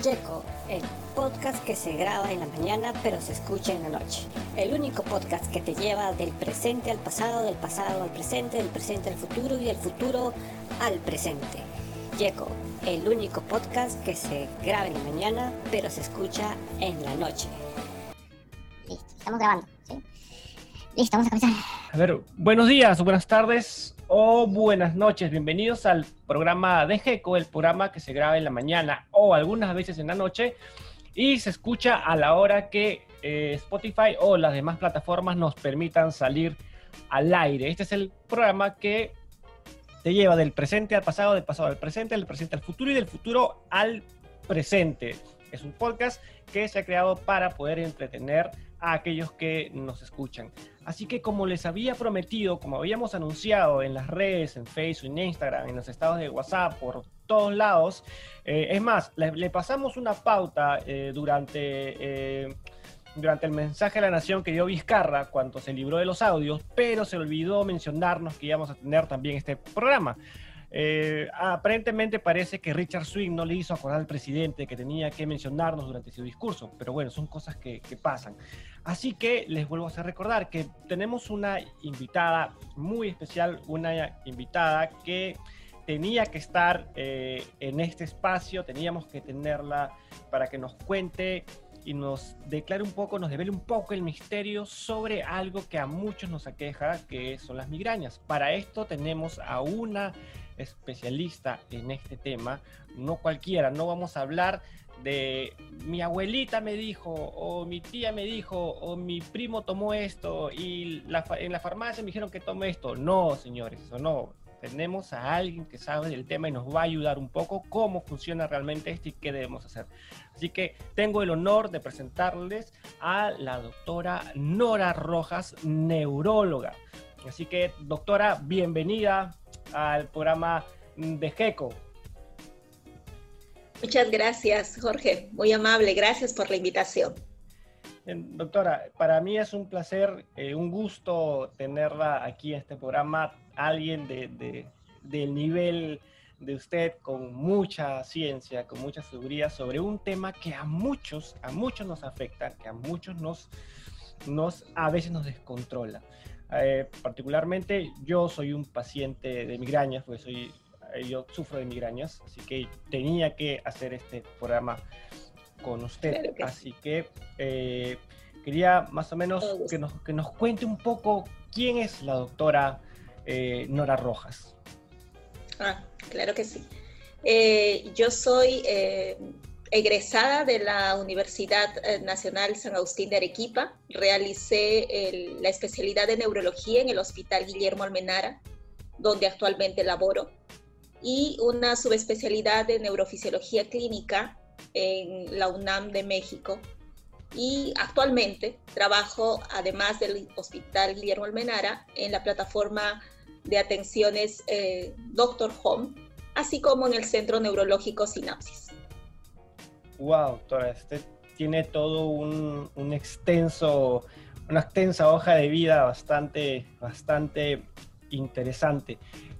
Checo, el podcast que se graba en la mañana pero se escucha en la noche. El único podcast que te lleva del presente al pasado, del pasado al presente, del presente al futuro y del futuro al presente. Checo, el único podcast que se graba en la mañana pero se escucha en la noche. Listo, estamos grabando. Listo, vamos a comenzar. A ver, buenos días, buenas tardes o buenas noches. Bienvenidos al programa de GECO, el programa que se graba en la mañana o algunas veces en la noche y se escucha a la hora que eh, Spotify o las demás plataformas nos permitan salir al aire. Este es el programa que te lleva del presente al pasado, del pasado al presente, del presente al futuro y del futuro al presente. Es un podcast que se ha creado para poder entretener a aquellos que nos escuchan. Así que como les había prometido, como habíamos anunciado en las redes, en Facebook, en Instagram, en los estados de WhatsApp, por todos lados, eh, es más, le, pasamos una pauta eh, durante, eh, durante el mensaje a la nación que dio Vizcarra cuando se libró de los audios, pero se olvidó mencionarnos que íbamos a tener también este programa. Eh, aparentemente parece que Richard Swing no le hizo acordar al presidente que tenía que mencionarnos durante su discurso, pero bueno, son cosas que, pasan. Así que les vuelvo a hacer recordar que tenemos una invitada muy especial, una invitada que tenía que estar eh, en este espacio, teníamos que tenerla para que nos cuente y nos declare un poco, nos devele un poco el misterio sobre algo que a muchos nos aqueja, que son las migrañas. Para esto tenemos a una especialista en este tema, no cualquiera, no vamos a hablar de mi abuelita me dijo, o mi tía me dijo, o mi primo tomó esto, y la, en la farmacia me dijeron que tome esto. No, señores, eso no. Tenemos a alguien que sabe del tema y nos va a ayudar un poco cómo funciona realmente esto y qué debemos hacer. Así que tengo el honor de presentarles a la doctora Nora Rojas, neuróloga. Así que, doctora, bienvenida al programa de GECO. Muchas gracias, Jorge. Muy amable. Gracias por la invitación. Doctora, para mí es un placer, eh, un gusto tenerla aquí en este programa. Alguien de, de, del nivel de usted con mucha ciencia, con mucha seguridad sobre un tema que a muchos, a muchos nos afecta, que a muchos nos, nos a veces nos descontrola. Eh, particularmente yo soy un paciente de migrañas, pues soy, yo sufro de migrañas, así que tenía que hacer este programa con usted. Claro que así que eh, quería más o menos que nos, que nos, cuente un poco quién es la doctora eh, Nora Rojas. Ah, claro que sí. Eh, yo soy egresada de la Universidad Nacional San Agustín de Arequipa. Realicé la especialidad de neurología en el Hospital Guillermo Almenara, donde actualmente laboro, y una subespecialidad de neurofisiología clínica en la UNAM de México. Y actualmente trabajo, además del Hospital Guillermo Almenara, en la plataforma de atenciones eh, Doctor Home, así como en el Centro Neurológico Sinapsis. Wow, doctora, este tiene todo un, extenso, una extensa hoja de vida bastante, bastante interesante.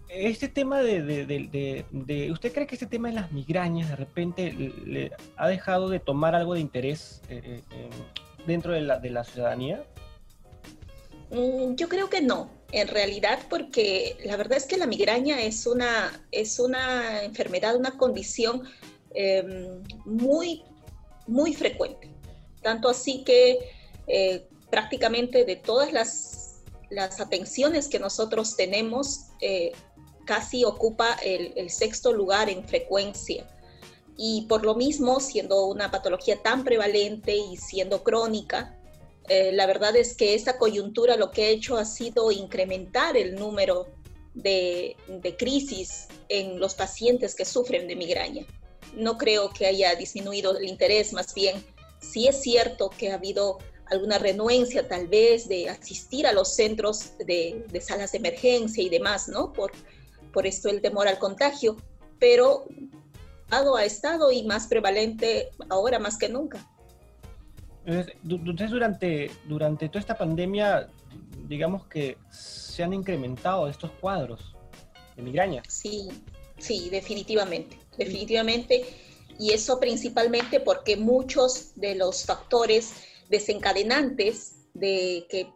Este tema de, ¿usted cree que este tema de las migrañas de repente le, le ha dejado de tomar algo de interés eh, eh, dentro de la, de la ciudadanía? Mm, yo creo que no, en realidad, porque la verdad es que la migraña es una, es una enfermedad, una condición eh, muy, muy frecuente. Tanto así que eh, prácticamente de todas las, las, atenciones que nosotros tenemos, eh, casi ocupa el, el, sexto lugar en frecuencia. Y por lo mismo, siendo una patología tan prevalente y siendo crónica, eh, la verdad es que esta coyuntura lo que ha hecho ha sido incrementar el número de, de crisis en los pacientes que sufren de migraña no creo que haya disminuido el interés, más bien sí es cierto que ha habido alguna renuencia tal vez de asistir a los centros de, de salas de emergencia y demás, ¿no? Por, por esto el temor al contagio, pero ha estado y más prevalente ahora más que nunca. Entonces, durante, durante toda esta pandemia, digamos que se han incrementado estos cuadros de migraña. Sí, sí, definitivamente definitivamente. Y eso principalmente porque muchos de los factores desencadenantes de que,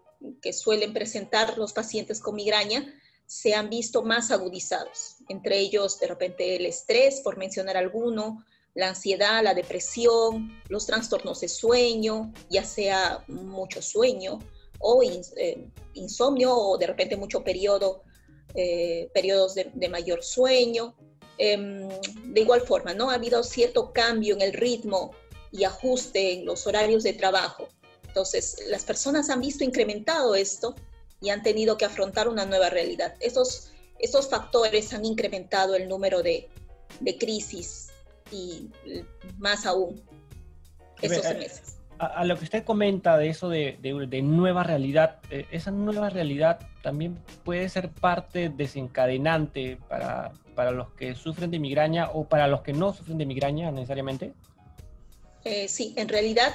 suelen presentar los pacientes con migraña se han visto más agudizados. Entre ellos, de repente, el estrés, por mencionar alguno, la ansiedad, la depresión, los trastornos de sueño, ya sea mucho sueño o eh, insomnio o de repente mucho periodo, eh, periodos de, de, mayor sueño. Em, de igual forma, ¿no? Ha habido cierto cambio en el ritmo y ajuste en los horarios de trabajo. Entonces, las personas han visto incrementado esto y han tenido que afrontar una nueva realidad. Estos, estos factores han incrementado el número de, de crisis y más aún esos a, meses. A, lo que usted comenta de eso de, de, de nueva realidad, eh, esa nueva realidad también puede ser parte desencadenante para, para los que sufren de migraña o para los que no sufren de migraña necesariamente? Eh, sí, en realidad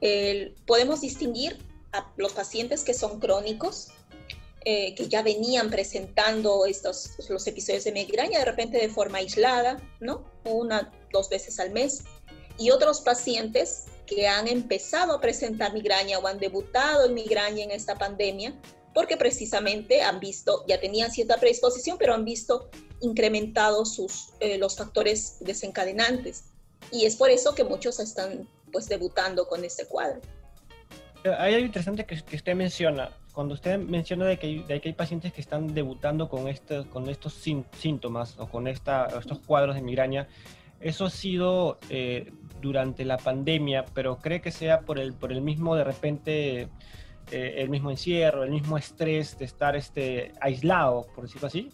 eh, podemos distinguir a los pacientes que son crónicos, eh, que ya venían presentando estos, los episodios de migraña de repente de forma aislada, ¿no? Una, dos veces al mes. Y otros pacientes que han empezado a presentar migraña o han debutado en migraña en esta pandemia, porque precisamente han visto, ya tenían cierta predisposición, pero han visto incrementados sus, eh, los factores desencadenantes. Y es por eso que muchos están pues debutando con este cuadro. Eh, hay algo interesante que, que usted menciona. Cuando usted menciona de que, hay, de que hay pacientes que están debutando con, este, con estos síntomas o con esta, estos cuadros de migraña, eso ha sido eh, durante la pandemia, pero cree que sea por el, por el mismo, de repente, eh, el mismo encierro, el mismo estrés de estar este, aislado, por decirlo así.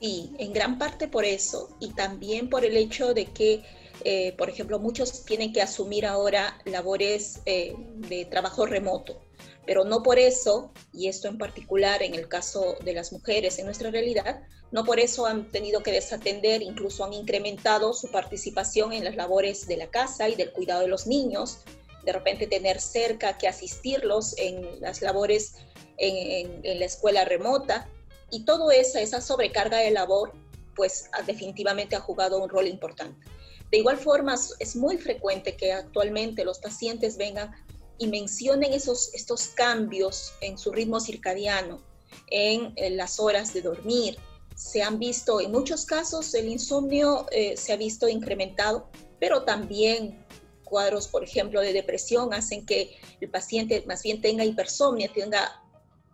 Sí, en gran parte por eso y también por el hecho de que, eh, por ejemplo, muchos tienen que asumir ahora labores eh, de trabajo remoto, pero no por eso, y esto en particular en el caso de las mujeres en nuestra realidad, no por eso han tenido que desatender, incluso han incrementado su participación en las labores de la casa y del cuidado de los niños, de repente tener cerca que asistirlos en las labores en, la escuela remota y todo esa, esa sobrecarga de labor, pues definitivamente ha jugado un rol importante. De igual forma, es muy frecuente que actualmente los pacientes vengan y mencionen esos, estos cambios en su ritmo circadiano, en, en las horas de dormir. Se han visto, en muchos casos, el insomnio eh, se ha visto incrementado, pero también cuadros, por ejemplo, de depresión hacen que el paciente más bien tenga hipersomnia, tenga,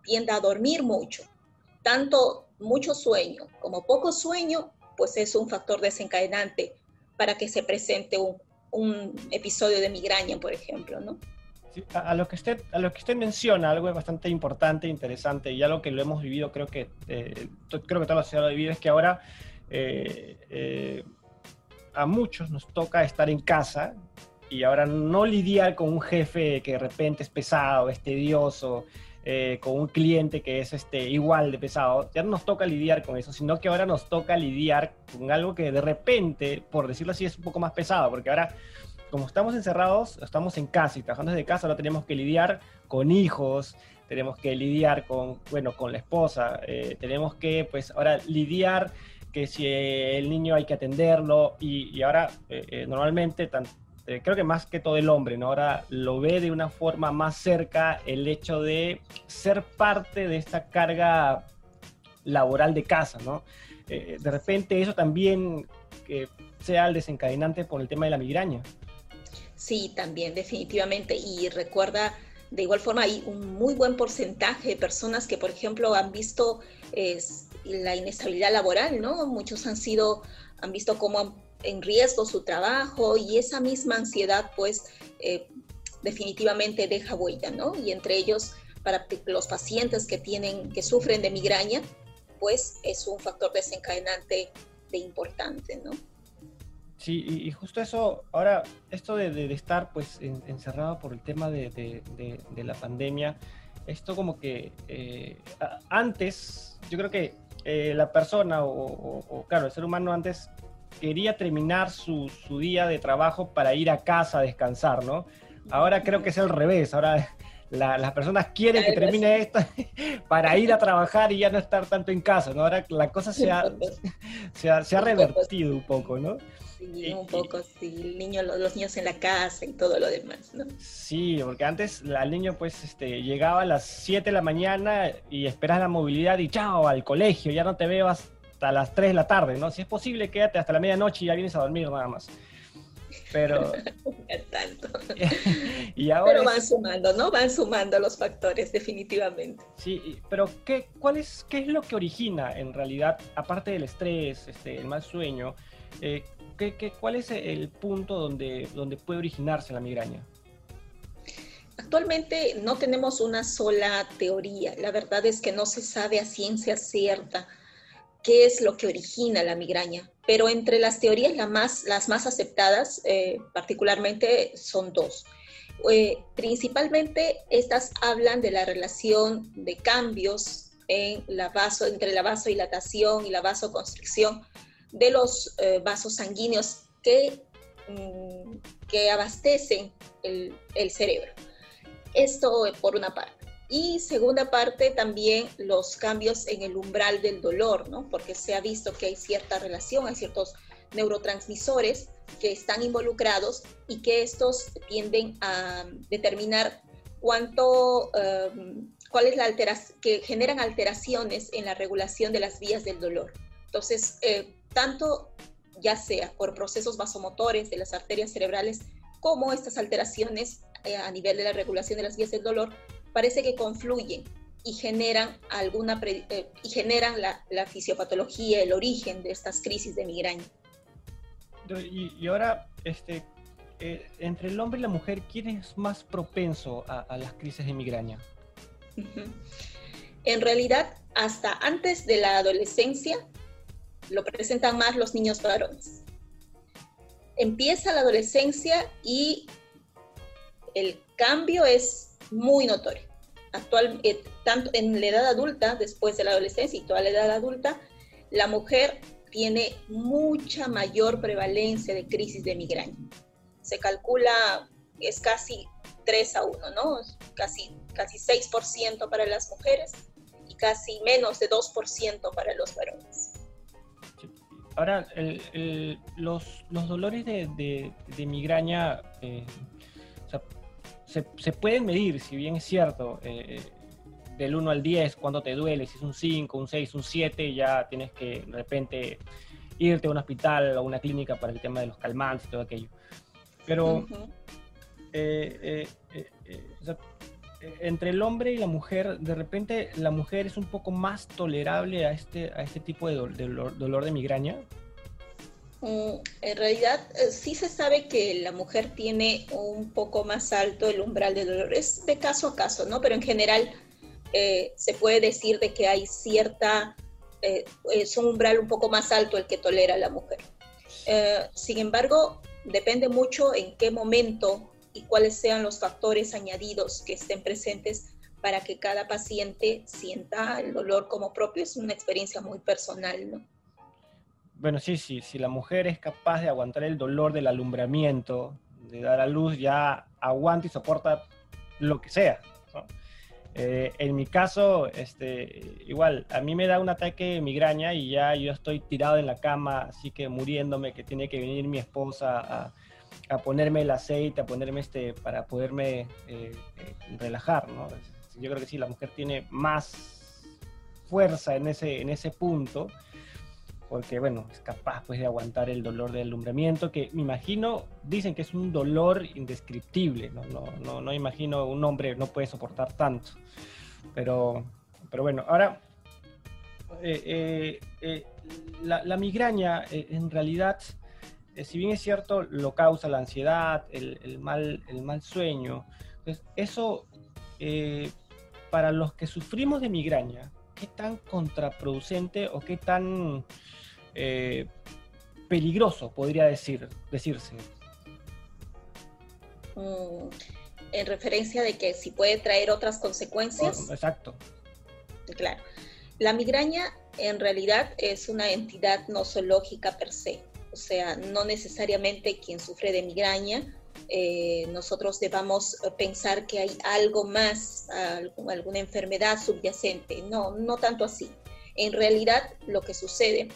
tienda a dormir mucho tanto mucho sueño como poco sueño, pues es un factor desencadenante para que se presente un, un episodio de migraña, por ejemplo, ¿no? A, lo que usted, a lo que usted menciona, algo bastante importante, interesante, y algo que lo hemos vivido, creo que, eh, creo que toda la sociedad lo ha vivido, es que ahora eh, eh, a muchos nos toca estar en casa y ahora no lidiar con un jefe que de repente es pesado, es tedioso, eh, con un cliente que es este, igual de pesado, ya no nos toca lidiar con eso, sino que ahora nos toca lidiar con algo que de repente, por decirlo así, es un poco más pesado, porque ahora, como estamos encerrados, estamos en casa y trabajando desde casa, ahora tenemos que lidiar con hijos, tenemos que lidiar con, bueno, con la esposa, eh, tenemos que, pues, ahora lidiar que si el niño hay que atenderlo y, y ahora eh, normalmente tanto eh, creo que más que todo el hombre, ¿no? Ahora lo ve de una forma más cerca el hecho de ser parte de esta carga laboral de casa, ¿no? Eh, de repente eso también eh, sea el desencadenante por el tema de la migraña. Sí, también, definitivamente. Y recuerda, de igual forma, hay un muy buen porcentaje de personas que, por ejemplo, han visto la inestabilidad laboral, ¿no? Muchos han sido, han visto cómo han en riesgo su trabajo y esa misma ansiedad pues eh, definitivamente deja huella, ¿no? Y entre ellos para los pacientes que tienen, que sufren de migraña, pues es un factor desencadenante de importante, ¿no? Sí, y, justo eso, ahora, esto de, estar pues en, encerrado por el tema de, de, la pandemia, esto como que eh, antes, yo creo que eh, la persona o, claro, el ser humano antes quería terminar su, su, día de trabajo para ir a casa a descansar, ¿no? Ahora creo que es el revés, ahora la, las personas quieren que termine esto para ir a trabajar y ya no estar tanto en casa, ¿no? Ahora la cosa se ha, se ha, se ha revertido un poco, ¿no? Sí, un poco, sí, el niño, los niños en la casa y todo lo demás, ¿no? Sí, porque antes al niño pues este, llegaba a las 7 de la mañana y esperas la movilidad y chao, al colegio, ya no te veo hasta las 3 de la tarde, ¿no? Si es posible, quédate hasta la medianoche y ya vienes a dormir nada más. Pero... Tanto. y ahora pero van sumando, ¿no? Van sumando los factores, definitivamente. Sí, pero ¿qué, cuál es, ¿qué es lo que origina en realidad, aparte del estrés, este, el mal sueño, eh, ¿qué, cuál es el punto donde, donde puede originarse la migraña? Actualmente no tenemos una sola teoría. La verdad es que no se sabe a ciencia cierta qué es lo que origina la migraña. Pero entre las teorías las más aceptadas, eh, particularmente, son dos. Eh, principalmente estas hablan de la relación de cambios en la vaso, entre la vasodilatación y la vasoconstricción de los eh, vasos sanguíneos que, mm, que abastecen el, el cerebro. Esto por una parte. Y segunda parte, también los cambios en el umbral del dolor, ¿no? Porque se ha visto que hay cierta relación, hay ciertos neurotransmisores que están involucrados y que estos tienden a determinar cuánto, um, cuál es la alteración, que generan alteraciones en la regulación de las vías del dolor. Entonces, eh, tanto ya sea por procesos vasomotores de las arterias cerebrales, como estas alteraciones eh, a nivel de la regulación de las vías del dolor, parece que confluyen y generan alguna eh, y generan la, fisiopatología, el origen de estas crisis de migraña. Y, ahora, este, eh, entre el hombre y la mujer, ¿quién es más propenso a, las crisis de migraña? En realidad, hasta antes de la adolescencia, lo presentan más los niños varones. Empieza la adolescencia y el cambio es muy notorio. Actual, eh, tanto en la edad adulta, después de la adolescencia y toda la edad adulta, la mujer tiene mucha mayor prevalencia de crisis de migraña. Se calcula, es casi 3 a 1, ¿no? Casi, casi 6% para las mujeres y casi menos de 2% para los varones. Ahora, los, los, dolores de, de, migraña eh, se, pueden medir, si bien es cierto, eh, del 1 al 10, cuando te duele, si es un 5, un 6, un 7, ya tienes que de repente irte a un hospital o una clínica para el tema de los calmantes y todo aquello. Pero eh, eh, entre el hombre y la mujer, de repente la mujer es un poco más tolerable a este, a este tipo de, dolor de migraña. Mm, en realidad eh, sí se sabe que la mujer tiene un poco más alto el umbral de dolor. Es de caso a caso, ¿no? Pero en general eh, se puede decir de que hay cierta, eh, es un umbral un poco más alto el que tolera la mujer. sin embargo, depende mucho en qué momento y cuáles sean los factores añadidos que estén presentes para que cada paciente sienta el dolor como propio. Es una experiencia muy personal, ¿no? Bueno, sí, sí, si la mujer es capaz de aguantar el dolor del alumbramiento, de dar a luz, ya aguanta y soporta lo que sea. Eh, en mi caso, este, igual, a mí me da un ataque de migraña y ya yo estoy tirado en la cama, así que muriéndome, que tiene que venir mi esposa a, ponerme el aceite, a ponerme este, para poderme eh, eh, relajar, ¿no? Yo creo que sí, la mujer tiene más fuerza en ese, en ese punto porque bueno, es capaz pues de aguantar el dolor del alumbramiento, que me imagino, dicen que es un dolor indescriptible, no, no, no, no imagino un hombre no puede soportar tanto, pero, pero bueno, ahora, eh, eh, eh, la, migraña en realidad, si bien es cierto, lo causa la ansiedad, el, mal, el mal sueño, pues eso, para los que sufrimos de migraña, ¿qué tan contraproducente o qué tan eh, peligroso, podría decir, decirse. Mm, en referencia de que si puede traer otras consecuencias. Oh, exacto. Claro. La migraña en realidad es una entidad nosológica per se. O sea, no necesariamente quien sufre de migraña, eh, nosotros debamos pensar que hay algo más, alguna enfermedad subyacente. No, no tanto así. En realidad lo que sucede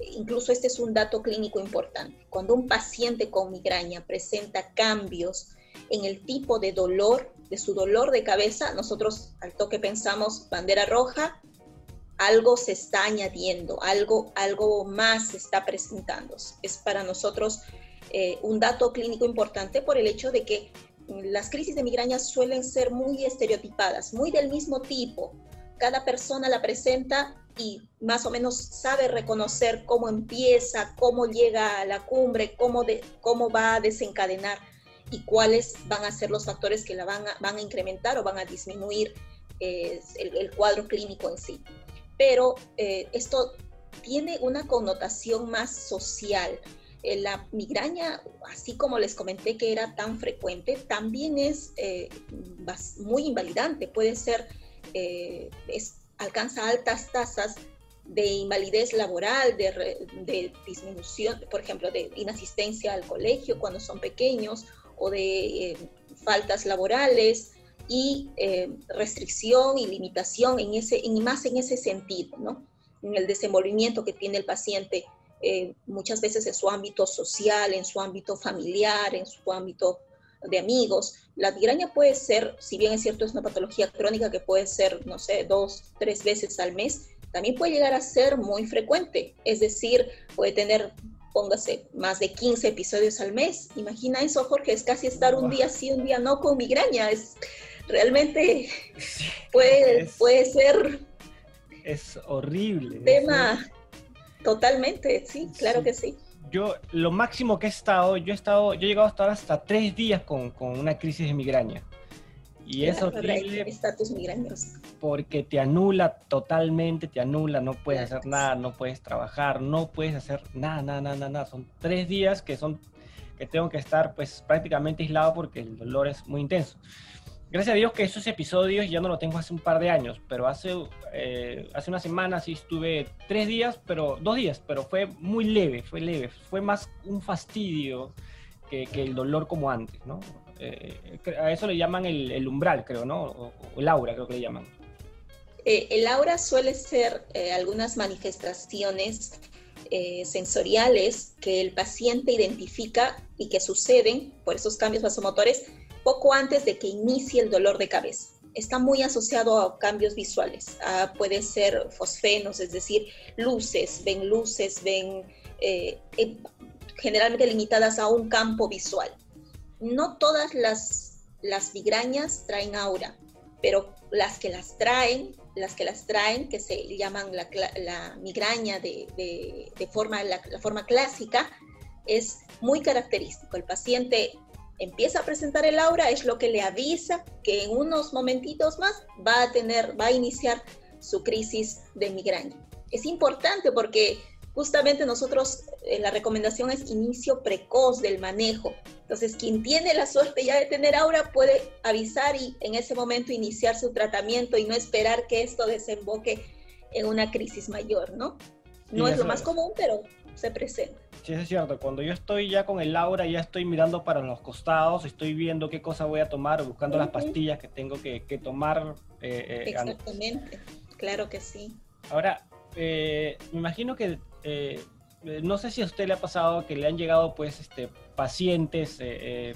incluso este es un dato clínico importante, cuando un paciente con migraña presenta cambios en el tipo de dolor, de su dolor de cabeza, nosotros al toque pensamos bandera roja, algo se está añadiendo, algo, algo más está presentando. Es para nosotros eh, un dato clínico importante por el hecho de que las crisis de migraña suelen ser muy estereotipadas, muy del mismo tipo. Cada persona la presenta y más o menos sabe reconocer cómo empieza, cómo llega a la cumbre, cómo, cómo va a desencadenar y cuáles van a ser los factores que la van a, van a incrementar o van a disminuir eh, el, cuadro clínico en sí. Pero eh, esto tiene una connotación más social. Eh, la migraña, así como les comenté que era tan frecuente, también es muy invalidante. Puede ser, es, alcanza altas tasas de invalidez laboral, de, disminución, por ejemplo, de inasistencia al colegio cuando son pequeños o de eh, faltas laborales y eh, restricción y limitación en ese, en, más en ese sentido, ¿no? En el desenvolvimiento que tiene el paciente eh, muchas veces en su ámbito social, en su ámbito familiar, en su ámbito de amigos. La migraña puede ser, si bien es cierto, es una patología crónica que puede ser, no sé, dos, tres veces al mes, también puede llegar a ser muy frecuente, es decir, puede tener póngase, más de 15 episodios al mes. Imagina eso, Jorge, es casi estar un día sí, un día no con migraña. Es realmente puede, puede ser. Es horrible. Tema totalmente, sí, claro que sí. Yo, lo máximo que he estado, yo he estado, yo he llegado hasta ahora hasta tres días con, con una crisis de migraña. Y es horrible. Estatus. Porque te anula totalmente, te anula, no puedes hacer nada, no puedes trabajar, no puedes hacer nada, nada, nada, nada. Son tres días que son que tengo que estar pues prácticamente aislado porque el dolor es muy intenso. Gracias a Dios que esos episodios ya no lo tengo hace un par de años, pero hace, eh, hace una semana sí estuve tres días, pero dos días, pero fue muy leve, fue leve, fue más un fastidio que, el dolor como antes, ¿no? Eh, a eso le llaman el, umbral, creo, ¿no? O, el aura, creo que le llaman. Eh, el aura suele ser algunas manifestaciones sensoriales que el paciente identifica y que suceden por esos cambios vasomotores poco antes de que inicie el dolor de cabeza. Está muy asociado a cambios visuales. Ah, puede ser fosfenos, es decir, luces, ven luces, ven generalmente limitadas a un campo visual no todas las, las migrañas traen aura, pero las que las traen, las que las traen, que se llaman la, migraña de, forma, la, forma clásica, es muy característico. El paciente empieza a presentar el aura, es lo que le avisa que en unos momentitos más va a tener, va a iniciar su crisis de migraña. Es importante porque justamente nosotros, eh, la recomendación es inicio precoz del manejo. Entonces, quien tiene la suerte ya de tener aura puede avisar y en ese momento iniciar su tratamiento y no esperar que esto desemboque en una crisis mayor, ¿no? No es lo más común, pero se presenta. Sí, es cierto. Cuando yo estoy ya con el aura, ya estoy mirando para los costados, estoy viendo qué cosa voy a tomar, buscando las pastillas que tengo que, tomar. Eh, eh, Exactamente, claro que sí. Ahora, me imagino que eh, eh, no sé si a usted le ha pasado que le han llegado pues este, pacientes eh,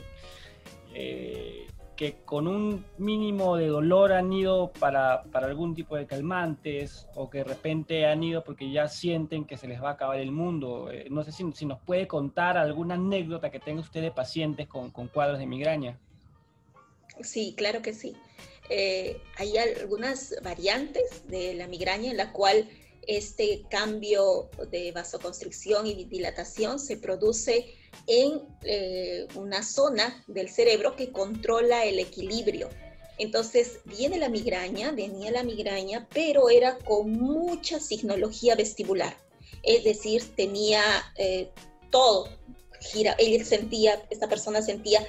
que con un mínimo de dolor han ido para, para, algún tipo de calmantes o que de repente han ido porque ya sienten que se les va a acabar el mundo. no sé si, si, nos puede contar alguna anécdota que tenga usted de pacientes con, con cuadros de migraña. Sí, claro que sí. hay algunas variantes de la migraña en la cual este cambio de vasoconstricción y dilatación se produce en eh, una zona del cerebro que controla el equilibrio. Entonces viene la migraña, venía la migraña, pero era con mucha signología vestibular. Es decir, tenía eh, todo, gira, ella sentía, esta persona sentía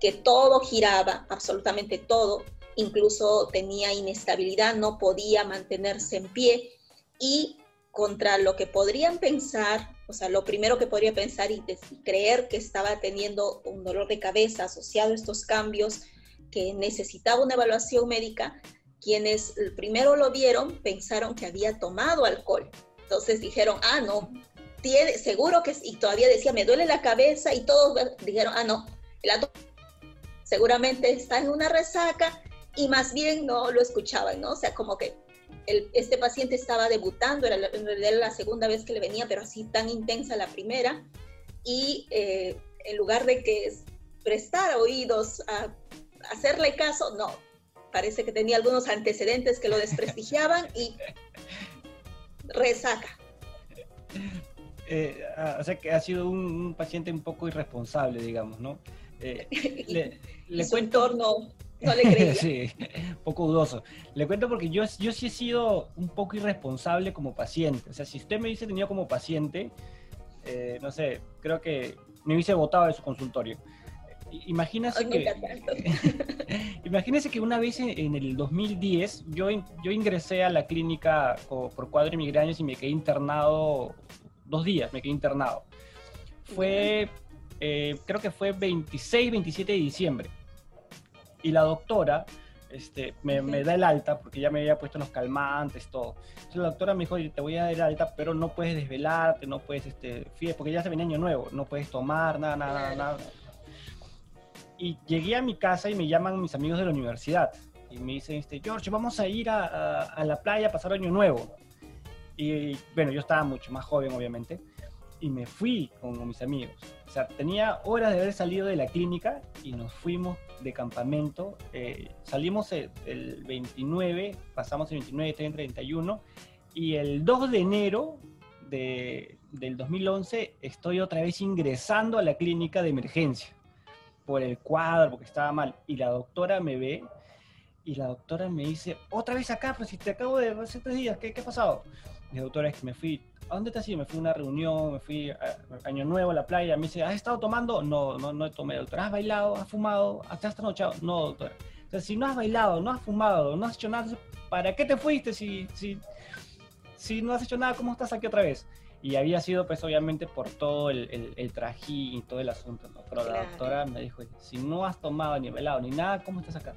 que todo giraba, absolutamente todo, incluso tenía inestabilidad, no podía mantenerse en pie y contra lo que podrían pensar, o sea, lo primero que podría pensar y, creer que estaba teniendo un dolor de cabeza asociado a estos cambios, que necesitaba una evaluación médica, quienes primero lo vieron pensaron que había tomado alcohol. Entonces dijeron, ah, no, tiene, seguro que, y todavía decía, me duele la cabeza y todos dijeron, ah, no, seguramente está en una resaca y más bien no lo escuchaban, ¿no? O sea, como que este paciente estaba debutando, era la, la segunda vez que le venía, pero así tan intensa la primera, y eh, en lugar de que prestar oídos a hacerle caso, no, parece que tenía algunos antecedentes que lo desprestigiaban y resaca. Eh, ah, o sea que ha sido un, paciente un poco irresponsable, digamos, ¿no? Eh, le, le su entorno no le creía. sí, poco dudoso. Le cuento porque yo, yo sí he sido un poco irresponsable como paciente. O sea, si usted me dice tenido como paciente, eh, no sé, creo que me hubiese votado de su consultorio. Imagínese que, imagínese que una vez en, el 2010 yo, yo ingresé a la clínica por, cuadro migrañas y me quedé internado dos días, me quedé internado. Fue, eh, creo que fue 26, 27 de diciembre y la doctora este, me, da el alta porque ya me había puesto los calmantes, todo. Entonces la doctora me dijo, te voy a dar el alta, pero no puedes desvelarte, no puedes, este, porque ya se viene año nuevo, no puedes tomar, nada, nada, nada. Y llegué a mi casa y me llaman mis amigos de la universidad y me dicen, este, George, vamos a ir a, a la playa a pasar año nuevo. Y bueno, yo estaba mucho más joven, obviamente y me fui con mis amigos. O sea, tenía horas de haber salido de la clínica y nos fuimos de campamento. Eh, salimos el, 29, pasamos el 29, 30, 31 y el 2 de enero de, del 2011 estoy otra vez ingresando a la clínica de emergencia por el cuadro, porque estaba mal. Y la doctora me ve y la doctora me dice, otra vez acá, pues si te acabo de hace tres días, ¿qué, qué ha pasado? Mi doctora es que me fui ¿a dónde te has ido? Me fui a una reunión, me fui a, Año Nuevo a la playa. Me dice, ¿has estado tomando? No, no, no he tomado, doctora. ¿Has bailado? ¿Has fumado? ¿Has trasnochado? No, doctora. Entonces, si no has bailado, no has fumado, no has hecho nada, ¿para qué te fuiste si, si, si no has hecho nada? ¿Cómo estás aquí otra vez? Y había sido, pues, obviamente, por todo el, el, trajín y todo el asunto, ¿no? Pero la doctora me dijo, si no has tomado ni bailado ni nada, ¿cómo estás acá?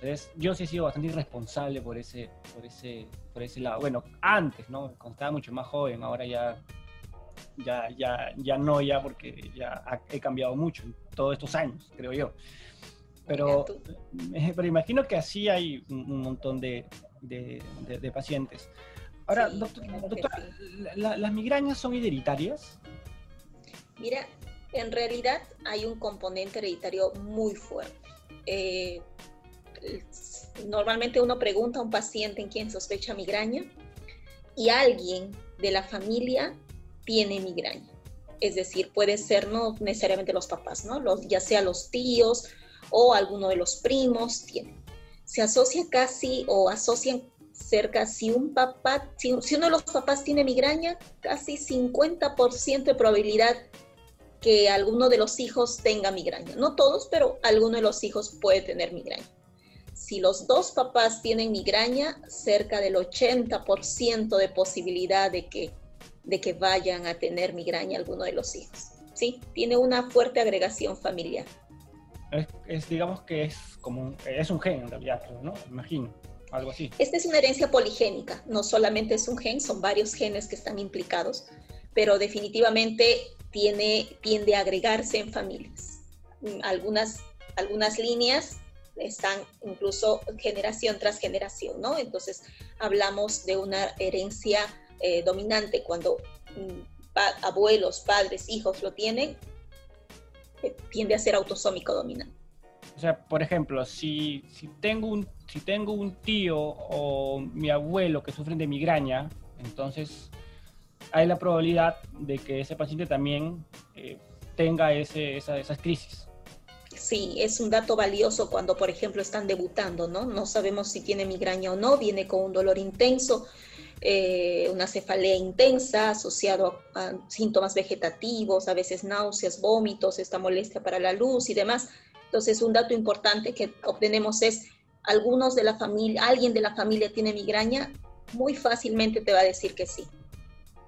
Entonces, yo sí he sido bastante irresponsable por ese, por ese, por ese lado. Bueno, antes, ¿no? Cuando estaba mucho más joven, ahora ya, ya, ya, ya no, ya porque ya he cambiado mucho en todos estos años, creo yo. Pero, pero imagino que así hay un, montón de, de, de, pacientes. Ahora, doctor, doctora, ¿las migrañas son hereditarias? Mira, en realidad hay un componente hereditario muy fuerte. Eh, normalmente uno pregunta a un paciente en quien sospecha migraña y alguien de la familia tiene migraña. Es decir, puede ser no necesariamente los papás, ¿no? Ya sea los tíos o alguno de los primos tiene. Se asocia casi o asocian cerca, si un papá, si uno de los papás tiene migraña, casi 50% de probabilidad que alguno de los hijos tenga migraña. No todos, pero alguno de los hijos puede tener migraña si los dos papás tienen migraña, cerca del 80% de posibilidad de que, de que vayan a tener migraña alguno de los hijos. ¿sí? Tiene una fuerte agregación familiar. Es, digamos que es como un, es un gen en realidad, ¿no? Imagino, algo así. Esta es una herencia poligénica, no solamente es un gen, son varios genes que están implicados, pero definitivamente tiene, tiende a agregarse en familias. Algunas, algunas líneas están incluso generación tras generación, ¿no? Entonces hablamos de una herencia eh, dominante cuando mm, abuelos, padres, hijos lo tienen, eh, tiende a ser autosómico dominante. O sea, por ejemplo, si, tengo un, si tengo un tío o mi abuelo que sufren de migraña, entonces hay la probabilidad de que ese paciente también eh, tenga ese, esas crisis. Sí, es un dato valioso cuando, por ejemplo, están debutando, ¿no? No sabemos si tiene migraña o no, viene con un dolor intenso, eh, una cefalea intensa asociado a, síntomas vegetativos, a veces náuseas, vómitos, esta molestia para la luz y demás. Entonces, un dato importante que obtenemos es, algunos de la familia, alguien de la familia tiene migraña, muy fácilmente te va a decir que sí.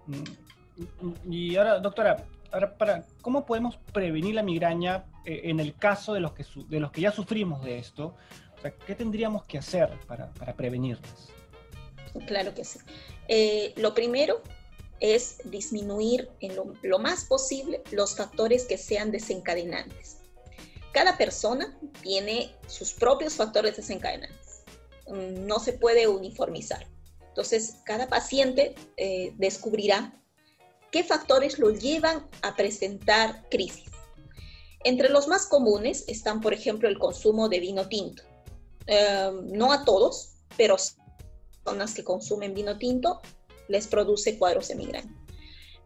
Mm, y ahora, doctora, Ahora, para, ¿cómo podemos prevenir la migraña eh, en el caso de los, que de los que ya sufrimos de esto? O sea, ¿Qué tendríamos que hacer para, para prevenirlas? Claro que sí. Eh, lo primero es disminuir en lo, más posible los factores que sean desencadenantes. Cada persona tiene sus propios factores desencadenantes. Mm, no se puede uniformizar. Entonces, cada paciente eh, descubrirá qué factores lo llevan a presentar crisis. Entre los más comunes están, por ejemplo, el consumo de vino tinto. Em, no a todos, pero personas que consumen vino tinto les produce cuadros de migraña.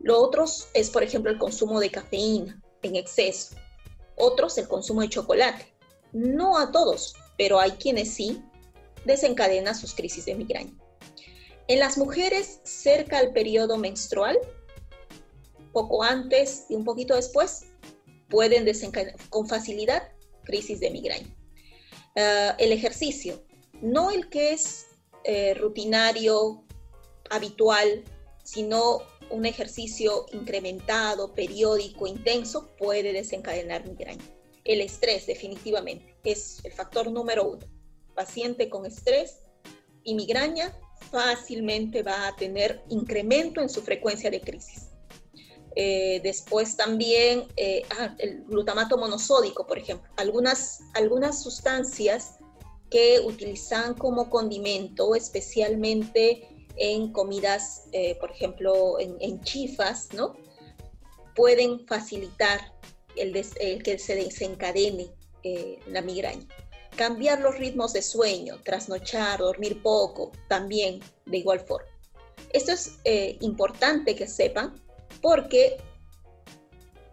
Lo otro es, por ejemplo, el consumo de cafeína en exceso. Otros, el consumo de chocolate. No a todos, pero hay quienes sí desencadenan sus crisis de migraña. En las mujeres, cerca al periodo menstrual, poco antes y un poquito después, pueden desencadenar con facilidad crisis de migraña. Ah, el ejercicio, no el que es eh, rutinario, habitual, sino un ejercicio incrementado, periódico, intenso, puede desencadenar migraña. El estrés, definitivamente, es el factor número uno. Paciente con estrés y migraña fácilmente va a tener incremento en su frecuencia de crisis. Eh, después también eh, ah, el glutamato monosódico, por ejemplo. Algunas, algunas sustancias que utilizan como condimento, especialmente en comidas, eh, por ejemplo, en, chifas, ¿no? Pueden facilitar el, que se desencadene la migraña. Cambiar los ritmos de sueño, trasnochar, dormir poco, también de igual forma. Esto es importante que sepan porque,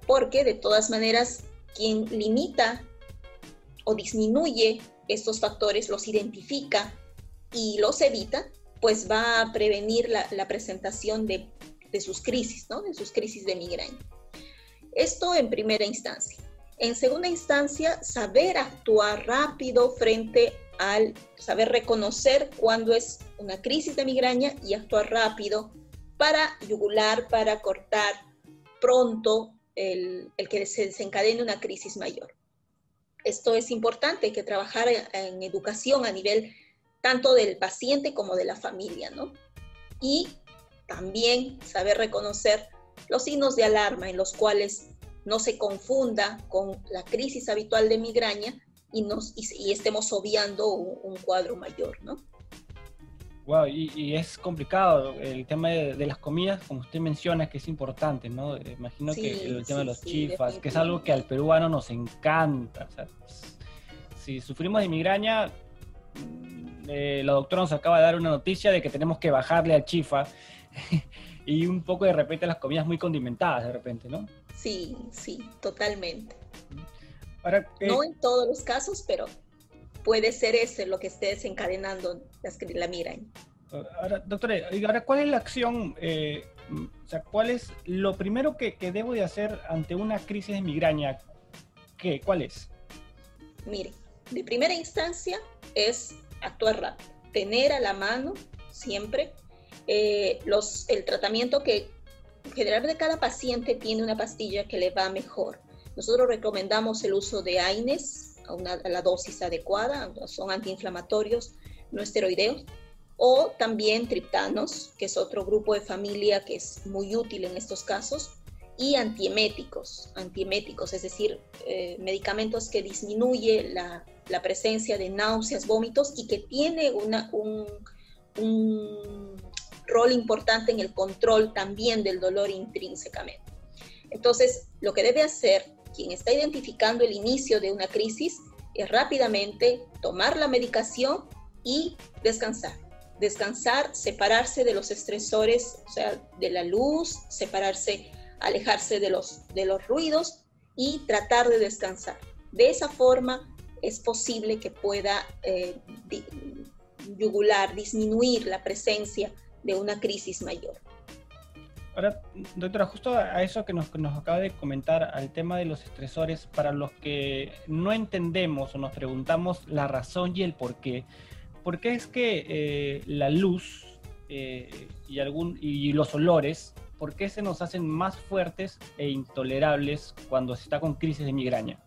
porque de todas maneras quien limita o disminuye estos factores, los identifica y los evita, pues va a prevenir la, presentación de, sus crisis, ¿no? De sus crisis de migraña. Esto en primera instancia. En segunda instancia, saber actuar rápido frente al saber reconocer cuándo es una crisis de migraña y actuar rápido para yugular, para cortar pronto el, que se desencadene una crisis mayor. Esto es importante, que trabajar en educación a nivel tanto del paciente como de la familia, ¿no? Y también saber reconocer los signos de alarma en los cuales no se confunda con la crisis habitual de migraña y, nos, y, estemos obviando un, cuadro mayor, ¿no? Wow, y, es complicado el tema de, las comidas, como usted menciona, que es importante, ¿no? Imagino que el tema de los chifas, que es algo que al peruano nos encanta. O sea, si sufrimos de migraña, eh, la doctora nos acaba de dar una noticia de que tenemos que bajarle al chifa y un poco de repente las comidas muy condimentadas de repente, ¿no? Sí, sí, totalmente. Ahora, no en todos los casos, pero puede ser ese lo que esté desencadenando la migraña. Ahora, doctora, ahora, ¿cuál es la acción? Eh, o sea, ¿cuál es lo primero que, que, debo de hacer ante una crisis de migraña? ¿Qué? ¿Cuál es? Mire, de primera instancia es actuar rápido, tener a la mano siempre eh, los, el tratamiento que generalmente cada paciente tiene una pastilla que le va mejor. Nosotros recomendamos el uso de AINES a, la dosis adecuada, son antiinflamatorios no esteroideos, o también triptanos, que es otro grupo de familia que es muy útil en estos casos, y antieméticos, antieméticos, es decir, eh, medicamentos que disminuyen la, la, presencia de náuseas, vómitos y que tiene una, un, un rol importante en el control también del dolor intrínsecamente. Entonces, lo que debe hacer quien está identificando el inicio de una crisis es rápidamente tomar la medicación y descansar. Descansar, separarse de los estresores, o sea, de la luz, separarse alejarse de los, de los ruidos y tratar de descansar. De esa forma es posible que pueda eh, yugular, disminuir la presencia de una crisis mayor. Ahora, doctora, justo a eso que nos, acaba de comentar, al tema de los estresores, para los que no entendemos o nos preguntamos la razón y el por qué, ¿por qué es que eh, la luz eh, y, algún, y los olores ¿por qué se nos hacen más fuertes e intolerables cuando se está con crisis de migraña?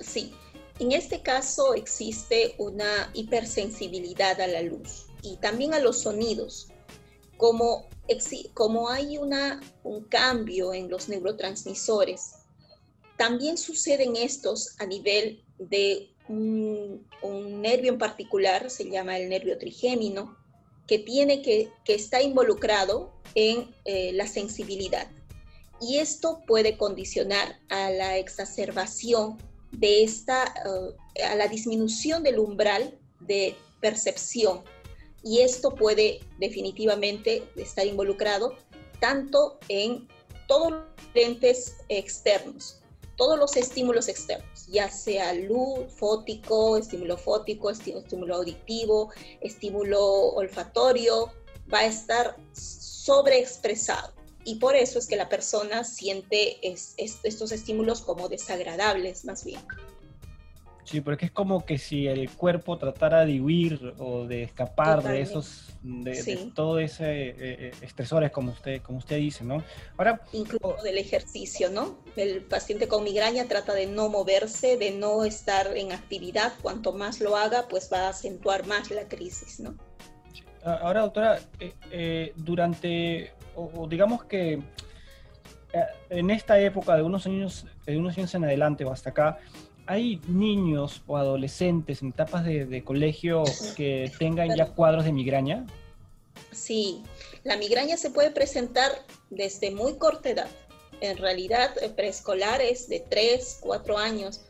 Sí, en este caso existe una hipersensibilidad a la luz y también a los sonidos. Como, hay una, un cambio en los neurotransmisores, también suceden estos a nivel de un, nervio en particular, se llama el nervio trigémino, que, tiene que, que está involucrado en eh, la sensibilidad. Y esto puede condicionar a la exacerbación de esta, eh, a la disminución del umbral de percepción. Y esto puede definitivamente estar involucrado tanto en todos los lentes externos, todos los estímulos externos, ya sea luz, fótico, estímulo fótico, estímulo auditivo, estímulo olfatorio, va a estar sobreexpresado y por eso es que la persona siente estos estímulos como desagradables más bien. Sí, porque es como que si el cuerpo tratara de huir o de escapar de esos, de, todo ese eh, eh, estresores, como usted, como usted dice, ¿no? Ahora, incluso del ejercicio, ¿no? El paciente con migraña trata de no moverse, de no estar en actividad. Cuanto más lo haga, pues va a acentuar más la crisis, ¿no? Ahora, doctora, eh, durante o, digamos que en esta época de unos años, de unos años en adelante o hasta acá, ¿hay niños o adolescentes en etapas de, colegio que tengan ya cuadros de migraña? Sí, la migraña se puede presentar desde muy corta edad. En realidad, eh, preescolares de 3, 4 años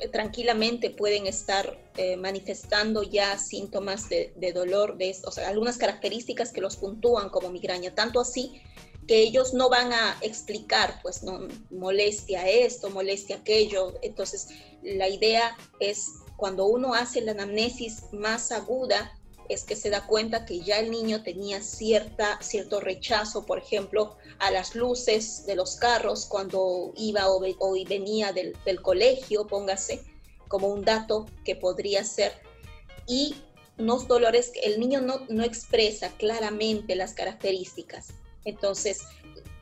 eh, tranquilamente pueden estar manifestando ya síntomas de, dolor, de, o sea, algunas características que los puntúan como migraña, tanto así que ellos no van a explicar, pues, no, molestia esto, molestia aquello. Entonces, la idea es cuando uno hace la anamnesis más aguda, es que se da cuenta que ya el niño tenía cierta, cierto rechazo, por ejemplo, a las luces de los carros cuando iba o, venía del, colegio, póngase como un dato que podría ser. Y unos dolores, el niño no, no expresa claramente las características. Entonces,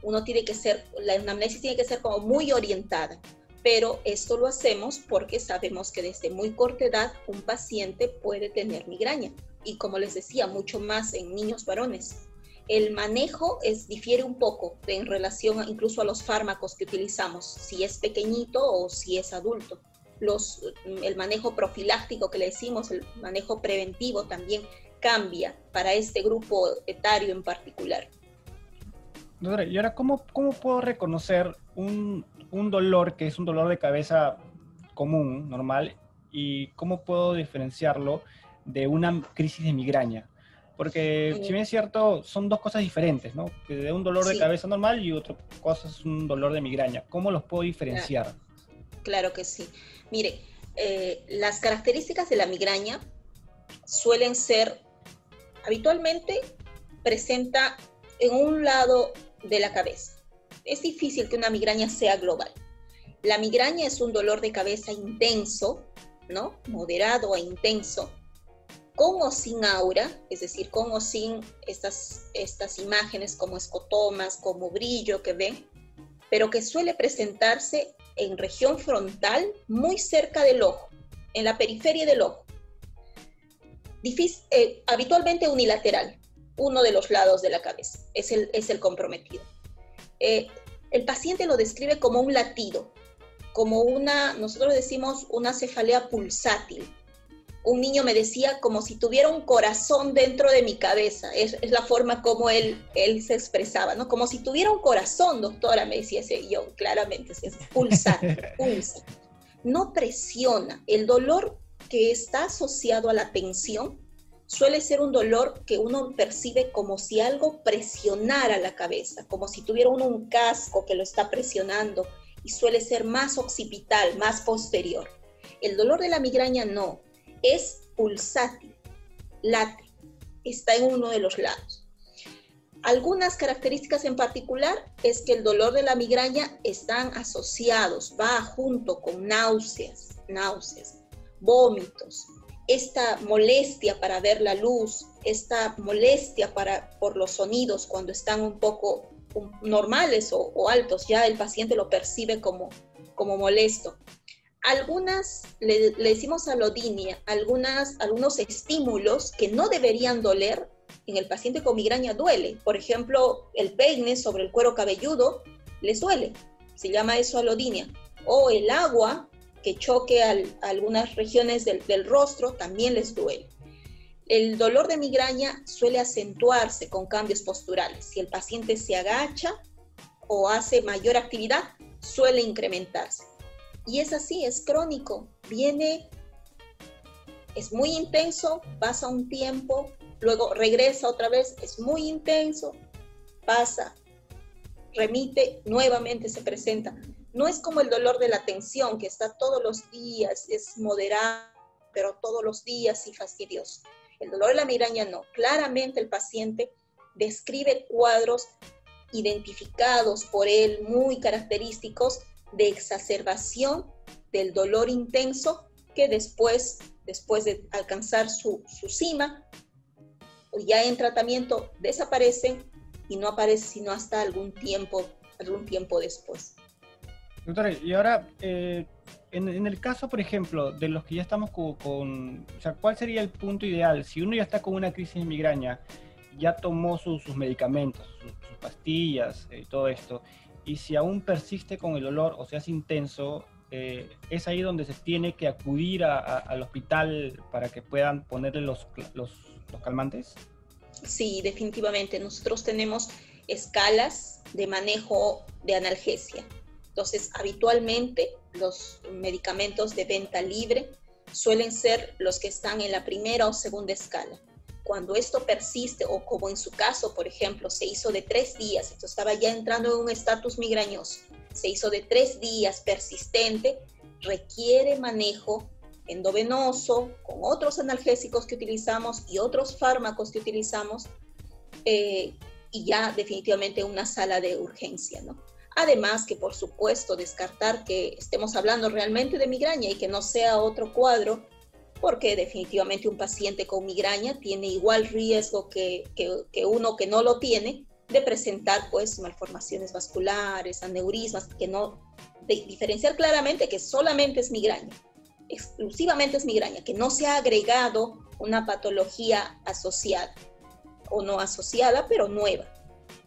uno tiene que ser, la anamnesis tiene que ser como muy orientada, pero esto lo hacemos porque sabemos que desde muy corta edad un paciente puede tener migraña y como les decía, mucho más en niños varones. El manejo es, difiere un poco en relación incluso a los fármacos que utilizamos, si es pequeñito o si es adulto. Los, el manejo profiláctico que le decimos, el manejo preventivo también cambia para este grupo etario en particular. Y ahora, ¿cómo, cómo puedo reconocer un, un, dolor que es un dolor de cabeza común, normal, y cómo puedo diferenciarlo de una crisis de migraña? Porque si bien es cierto, son dos cosas diferentes, ¿no? Que de un dolor de cabeza normal y otra cosa es un dolor de migraña. ¿Cómo los puedo diferenciar? Claro, que sí. Mire, eh, las características de la migraña suelen ser, habitualmente presenta en un lado de la cabeza. Es difícil que una migraña sea global. La migraña es un dolor de cabeza intenso, ¿no? Moderado a intenso, con o sin aura, es decir, con o sin estas, estas imágenes como escotomas, como brillo que ven, pero que suele presentarse en región frontal, muy cerca del ojo, en la periferia del ojo. Eh, habitualmente unilateral, uno de los lados de la cabeza, es el, es el comprometido. Eh, el paciente lo describe como un latido, como una, nosotros decimos una cefalea pulsátil. Un niño me decía como si tuviera un corazón dentro de mi cabeza, es, la forma como él, él se expresaba, ¿no? Como si tuviera un corazón, doctora, me decía ese yo, claramente, es pulsátil, pulsa. No presiona. El dolor que está asociado a la tensión suele ser un dolor que uno percibe como si algo presionara la cabeza, como si tuviera uno un casco que lo está presionando y suele ser más occipital, más posterior. El dolor de la migraña no, es pulsátil, late, está en uno de los lados. Algunas características en particular es que el dolor de la migraña están asociados, va junto con náuseas, náuseas, vómitos, esta molestia para ver la luz, esta molestia para, por los sonidos cuando están un poco normales o, altos, ya el paciente lo percibe como, como molesto. Algunas, le, decimos alodinia, algunas, algunos estímulos que no deberían doler, en el paciente con migraña duele. Por ejemplo, el peine sobre el cuero cabelludo les duele. Se llama eso alodinia. O el agua que choque a algunas regiones del, del rostro también les duele. El dolor de migraña suele acentuarse con cambios posturales. Si el paciente se agacha o hace mayor actividad, suele incrementarse. Y es así, es crónico. Viene, es muy intenso, pasa un tiempo, luego regresa otra vez, es muy intenso, pasa, remite, nuevamente se presenta. No es como el dolor de la tensión, que está todos los días, es moderado, pero todos los días y fastidioso. El dolor de la migraña no. Claramente el paciente describe cuadros identificados por él muy característicos de exacerbación del dolor intenso que después, después de alcanzar su, su cima, ya en tratamiento desaparecen y no aparece sino hasta algún tiempo, algún tiempo después. Doctora, y ahora, eh, en, el caso, por ejemplo, de los que ya estamos con, o sea, ¿cuál sería el punto ideal? Si uno ya está con una crisis de migraña, ya tomó sus medicamentos, sus, pastillas y eh, todo esto, y si aún persiste con el dolor o sea es intenso, eh, es ahí donde se tiene que acudir al hospital para que puedan ponerle los, los, los calmantes? Sí, definitivamente. Nosotros tenemos escalas de manejo de analgesia. Entonces, habitualmente los medicamentos de venta libre suelen ser los que están en la primera o segunda escala. Cuando esto persiste, o como en su caso, por ejemplo, se hizo de tres días, esto estaba ya entrando en un estatus migrañoso, se hizo de tres días persistente, requiere manejo endovenoso, con otros analgésicos que utilizamos y otros fármacos que utilizamos, eh, y ya definitivamente una sala de urgencia, ¿no? Además que, por supuesto, descartar que estemos hablando realmente de migraña y que no sea otro cuadro, porque definitivamente un paciente con migraña tiene igual riesgo que, que, uno que no lo tiene de presentar pues malformaciones vasculares, aneurismas, que no, de diferenciar claramente que solamente es migraña exclusivamente es migraña, que no se ha agregado una patología asociada o no asociada, pero nueva.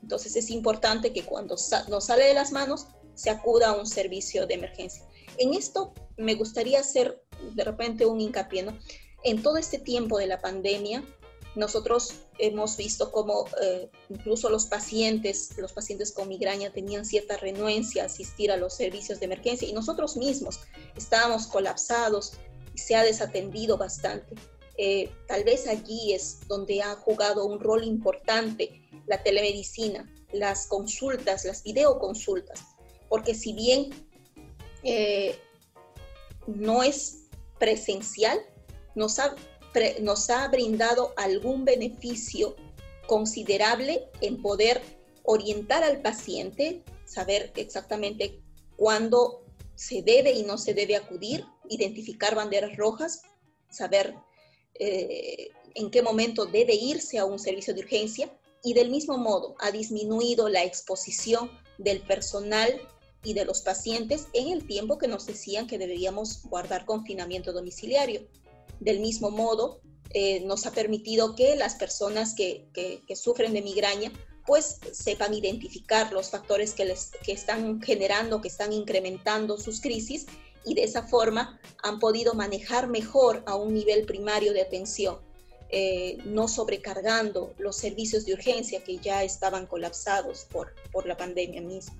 Entonces es importante que cuando nos sale de las manos se acuda a un servicio de emergencia. En esto me gustaría hacer de repente un hincapié, ¿no? En todo este tiempo de la pandemia, nosotros hemos visto cómo eh, incluso los pacientes, los pacientes con migraña tenían cierta renuencia a asistir a los servicios de emergencia y nosotros mismos estábamos colapsados y se ha desatendido bastante. Eh, tal vez allí es donde ha jugado un rol importante la telemedicina, las consultas, las videoconsultas, porque si bien eh, no es presencial, nos ha nos ha brindado algún beneficio considerable en poder orientar al paciente, saber exactamente cuándo se debe y no se debe acudir, identificar banderas rojas, saber eh, en qué momento debe irse a un servicio de urgencia y del mismo modo ha disminuido la exposición del personal y de los pacientes en el tiempo que nos decían que deberíamos guardar confinamiento domiciliario. Del mismo modo, eh, nos ha permitido que las personas que, sufren de migraña pues sepan identificar los factores que, les, que están generando, que están incrementando sus crisis y de esa forma han podido manejar mejor a un nivel primario de atención, eh, no sobrecargando los servicios de urgencia que ya estaban colapsados por, por la pandemia misma.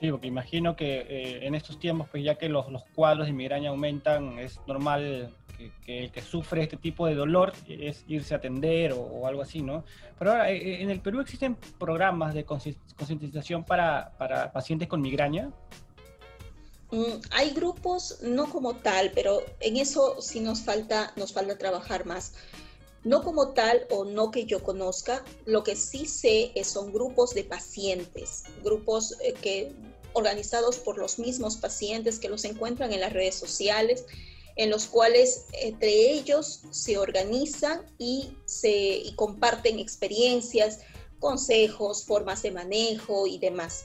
Sí, porque imagino que eh, en estos tiempos, pues ya que los, los cuadros de migraña aumentan, es normal que, el que sufre este tipo de dolor es irse a atender o, algo así, ¿no? Pero ahora, eh, ¿en el Perú existen programas de concientización para, para pacientes con migraña? Mm, hay grupos, no como tal, pero en eso sí nos falta, nos falta trabajar más. No como tal o no que yo conozca, lo que sí sé es, son grupos de pacientes, grupos eh, que organizados por los mismos pacientes que los encuentran en las redes sociales en los cuales entre ellos se organizan y, se, comparten experiencias, consejos, formas de manejo y demás.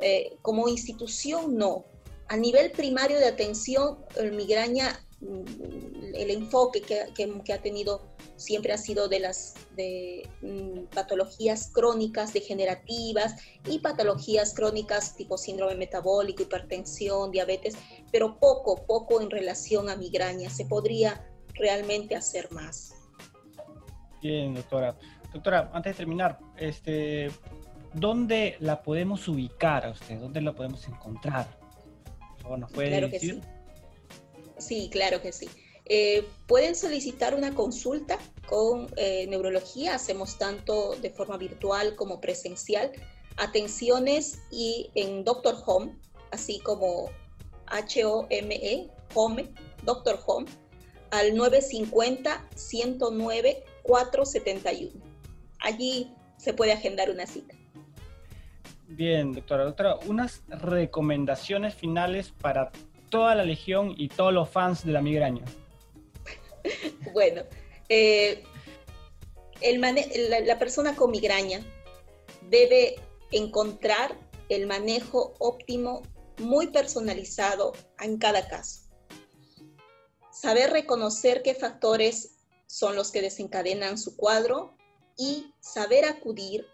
Eh, como institución, no. A nivel primario de atención, el migraña mm, el enfoque que, ha tenido siempre ha sido de las de, mm, patologías crónicas degenerativas y patologías crónicas tipo síndrome metabólico, hipertensión, diabetes, pero poco, poco en relación a migraña. Se podría realmente hacer más. Bien, doctora. Doctora, antes de terminar, este, ¿dónde la podemos ubicar a usted? ¿Dónde la podemos encontrar? ¿nos puede claro Que sí. Sí, claro que sí. Eh, pueden solicitar una consulta con eh, neurología, hacemos tanto de forma virtual como presencial. Atenciones y en Doctor Home, así como H-O-M-E, Home, Doctor Home, al 950-109-471. Allí se puede agendar una cita. Bien, doctora. Doctora, unas recomendaciones finales para toda la legión y todos los fans de la migraña. bueno, eh, la, persona con migraña debe encontrar el manejo óptimo, muy personalizado en cada caso. Saber reconocer qué factores son los que desencadenan su cuadro y saber acudir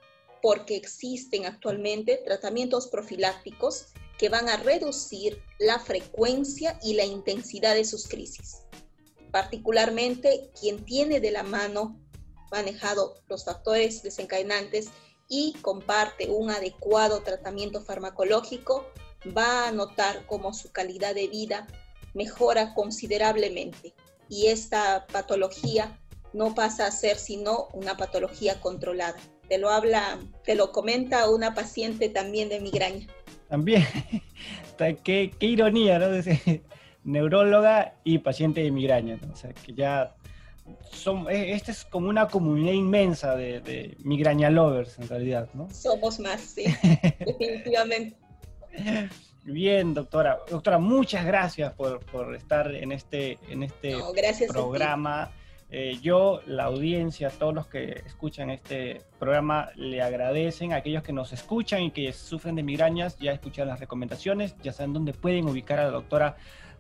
porque existen actualmente tratamientos profilácticos que van a reducir la frecuencia y la intensidad de sus crisis. Particularmente quien tiene de la mano manejado los factores desencadenantes y comparte un adecuado tratamiento farmacológico, va a notar cómo su calidad de vida mejora considerablemente y esta patología no pasa a ser sino una patología controlada te lo habla, te lo comenta una paciente también de migraña. También, qué, qué ironía, ¿no? neuróloga y paciente de migraña, o sea, que ya son, e, esta es como una comunidad inmensa de, de migraña lovers en realidad, ¿no? Somos más, sí, definitivamente. Bien, doctora. Doctora, muchas gracias por, por estar en este, en este programa. Eh, yo, la audiencia, todos los que escuchan este programa, le agradecen a aquellos que nos escuchan y que sufren de migrañas, ya escuchan las recomendaciones, ya saben dónde pueden ubicar a la doctora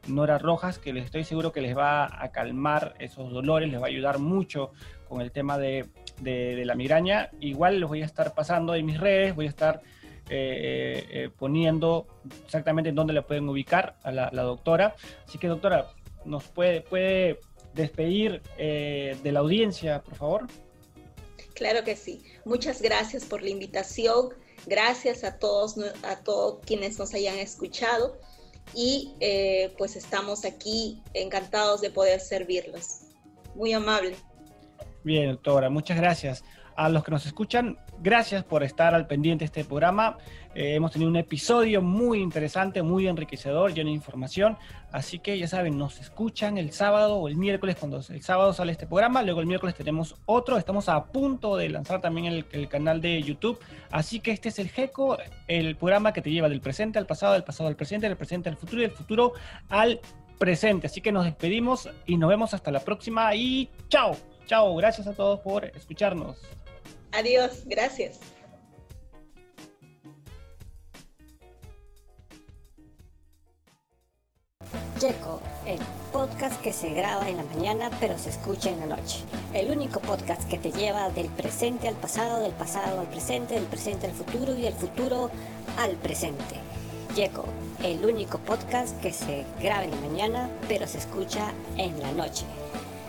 Nora Rojas, que les estoy seguro que les va a calmar esos dolores, les va a ayudar mucho con el tema de, la migraña. Igual les voy a estar pasando en mis redes, voy a estar eh, eh, poniendo exactamente en dónde le pueden ubicar a la, la doctora. Así que doctora, nos puede, puede despedir eh, de la audiencia, por favor? Claro que sí. Muchas gracias por la invitación. Gracias a todos, a todos quienes nos hayan escuchado y eh, pues estamos aquí encantados de poder servirlos. Muy amable. Bien, doctora, muchas gracias. A los que nos escuchan, gracias por estar al pendiente de este programa. Eh, hemos tenido un episodio muy interesante, muy enriquecedor, lleno de información. Así que ya saben, nos escuchan el sábado o el miércoles, cuando el sábado sale este programa. Luego el miércoles tenemos otro. Estamos a punto de lanzar también el, el canal de YouTube. Así que este es el GECO, el programa que te lleva del presente al pasado, del pasado al presente, del presente al futuro y del futuro al presente. Así que nos despedimos y nos vemos hasta la próxima. Y chao, chao. Gracias a todos por escucharnos. Adiós, gracias. Checo, el podcast que se graba en la mañana pero se escucha en la noche. El único podcast que te lleva del presente al pasado, del pasado al presente, del presente al futuro y del futuro al presente. Checo, el único podcast que se graba en la mañana pero se escucha en la noche.